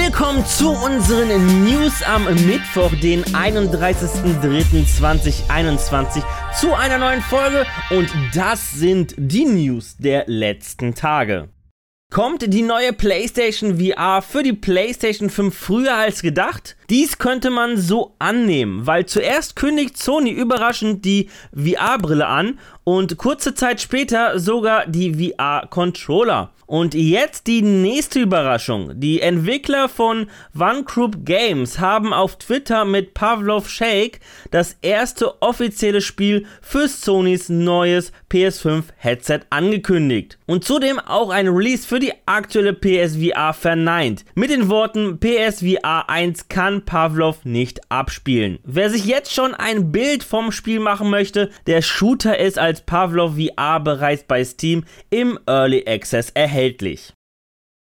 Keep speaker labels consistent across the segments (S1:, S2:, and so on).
S1: Willkommen zu unseren News am Mittwoch, den 31.03.2021, zu einer neuen Folge und das sind die News der letzten Tage. Kommt die neue PlayStation VR für die PlayStation 5 früher als gedacht? Dies könnte man so annehmen, weil zuerst kündigt Sony überraschend die VR-Brille an und kurze Zeit später sogar die VR-Controller. Und jetzt die nächste Überraschung. Die Entwickler von One Group Games haben auf Twitter mit Pavlov Shake das erste offizielle Spiel für Sonys neues PS5 Headset angekündigt. Und zudem auch ein Release für die aktuelle PSVR verneint. Mit den Worten PSVR 1 kann Pavlov nicht abspielen. Wer sich jetzt schon ein Bild vom Spiel machen möchte, der Shooter ist als Pavlov VR bereits bei Steam im Early Access erhältlich erhältlich.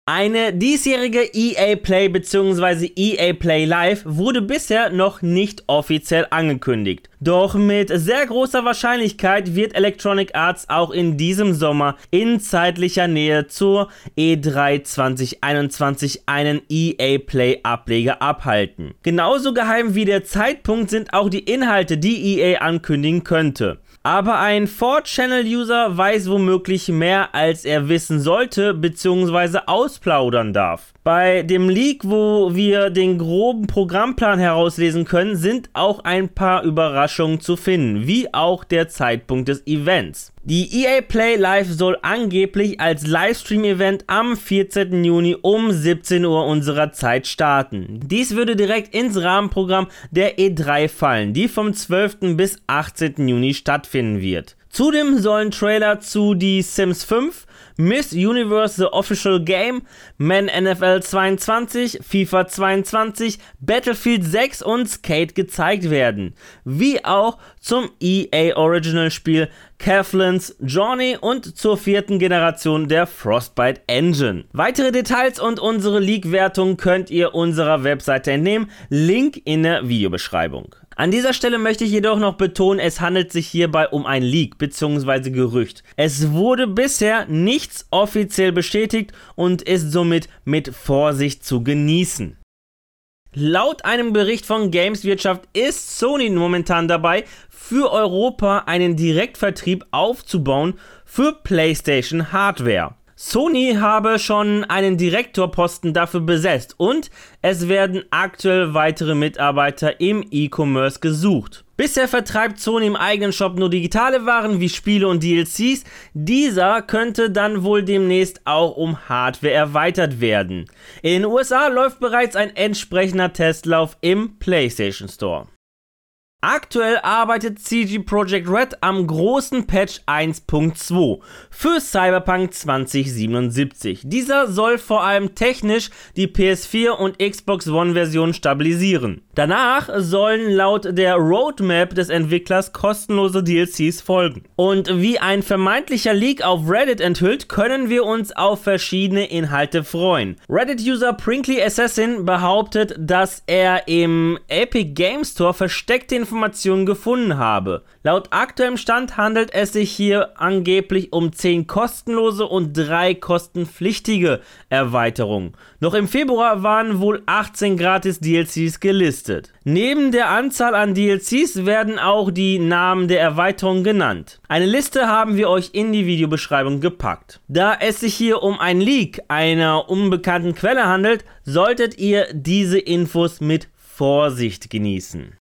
S1: Eine diesjährige EA Play bzw. EA Play Live wurde bisher noch nicht offiziell angekündigt. Doch mit sehr großer Wahrscheinlichkeit wird Electronic Arts auch in diesem Sommer in zeitlicher Nähe zur E3 2021 einen EA Play Ableger abhalten. Genauso geheim wie der Zeitpunkt sind auch die Inhalte, die EA ankündigen könnte. Aber ein 4-Channel-User weiß womöglich mehr, als er wissen sollte bzw. ausplaudern darf. Bei dem Leak, wo wir den groben Programmplan herauslesen können, sind auch ein paar Überraschungen zu finden, wie auch der Zeitpunkt des Events. Die EA Play Live soll angeblich als Livestream-Event am 14. Juni um 17 Uhr unserer Zeit starten. Dies würde direkt ins Rahmenprogramm der E3 fallen, die vom 12. bis 18. Juni stattfinden wird. Zudem sollen Trailer zu Die Sims 5, Miss Universe The Official Game, Man NFL 22, FIFA 22, Battlefield 6 und Skate gezeigt werden. Wie auch zum EA Original Spiel Kevlin's Journey und zur vierten Generation der Frostbite Engine. Weitere Details und unsere Leak-Wertung könnt ihr unserer Webseite entnehmen. Link in der Videobeschreibung. An dieser Stelle möchte ich jedoch noch betonen, es handelt sich hierbei um ein Leak bzw. Gerücht. Es wurde bisher nichts offiziell bestätigt und ist somit mit Vorsicht zu genießen. Laut einem Bericht von Gameswirtschaft ist Sony momentan dabei, für Europa einen Direktvertrieb aufzubauen für PlayStation Hardware. Sony habe schon einen Direktorposten dafür besetzt und es werden aktuell weitere Mitarbeiter im E-Commerce gesucht. Bisher vertreibt Sony im eigenen Shop nur digitale Waren wie Spiele und DLCs. Dieser könnte dann wohl demnächst auch um Hardware erweitert werden. In den USA läuft bereits ein entsprechender Testlauf im PlayStation Store. Aktuell arbeitet CG Projekt Red am großen Patch 1.2 für Cyberpunk 2077. Dieser soll vor allem technisch die PS4 und Xbox One Version stabilisieren. Danach sollen laut der Roadmap des Entwicklers kostenlose DLCs folgen. Und wie ein vermeintlicher Leak auf Reddit enthüllt, können wir uns auf verschiedene Inhalte freuen. Reddit-User Prinkly Assassin behauptet, dass er im Epic Game Store versteckte Informationen gefunden habe. Laut aktuellem Stand handelt es sich hier angeblich um 10 kostenlose und 3 kostenpflichtige Erweiterungen. Noch im Februar waren wohl 18 gratis DLCs gelistet. Neben der Anzahl an DLCs werden auch die Namen der Erweiterungen genannt. Eine Liste haben wir euch in die Videobeschreibung gepackt. Da es sich hier um ein Leak einer unbekannten Quelle handelt, solltet ihr diese Infos mit Vorsicht genießen.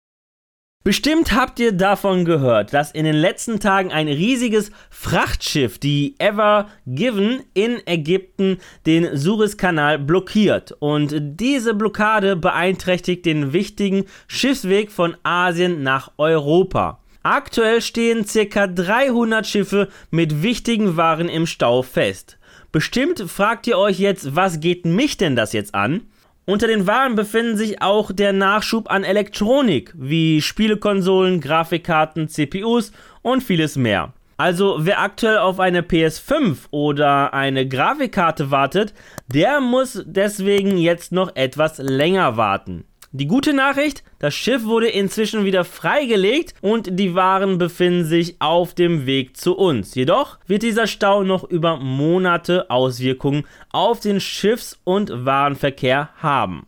S1: Bestimmt habt ihr davon gehört, dass in den letzten Tagen ein riesiges Frachtschiff, die Ever Given, in Ägypten den Suezkanal blockiert. Und diese Blockade beeinträchtigt den wichtigen Schiffsweg von Asien nach Europa. Aktuell stehen ca. 300 Schiffe mit wichtigen Waren im Stau fest. Bestimmt fragt ihr euch jetzt, was geht mich denn das jetzt an? Unter den Waren befinden sich auch der Nachschub an Elektronik, wie Spielekonsolen, Grafikkarten, CPUs und vieles mehr. Also wer aktuell auf eine PS5 oder eine Grafikkarte wartet, der muss deswegen jetzt noch etwas länger warten. Die gute Nachricht, das Schiff wurde inzwischen wieder freigelegt und die Waren befinden sich auf dem Weg zu uns. Jedoch wird dieser Stau noch über Monate Auswirkungen auf den Schiffs- und Warenverkehr haben.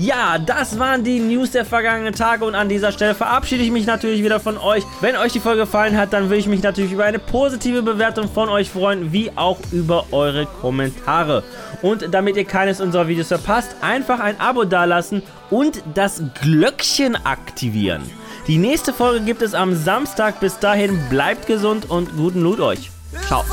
S1: Ja, das waren die News der vergangenen Tage und an dieser Stelle verabschiede ich mich natürlich wieder von euch. Wenn euch die Folge gefallen hat, dann würde ich mich natürlich über eine positive Bewertung von euch freuen, wie auch über eure Kommentare. Und damit ihr keines unserer Videos verpasst, einfach ein Abo dalassen und das Glöckchen aktivieren. Die nächste Folge gibt es am Samstag. Bis dahin bleibt gesund und guten Loot euch. Ciao.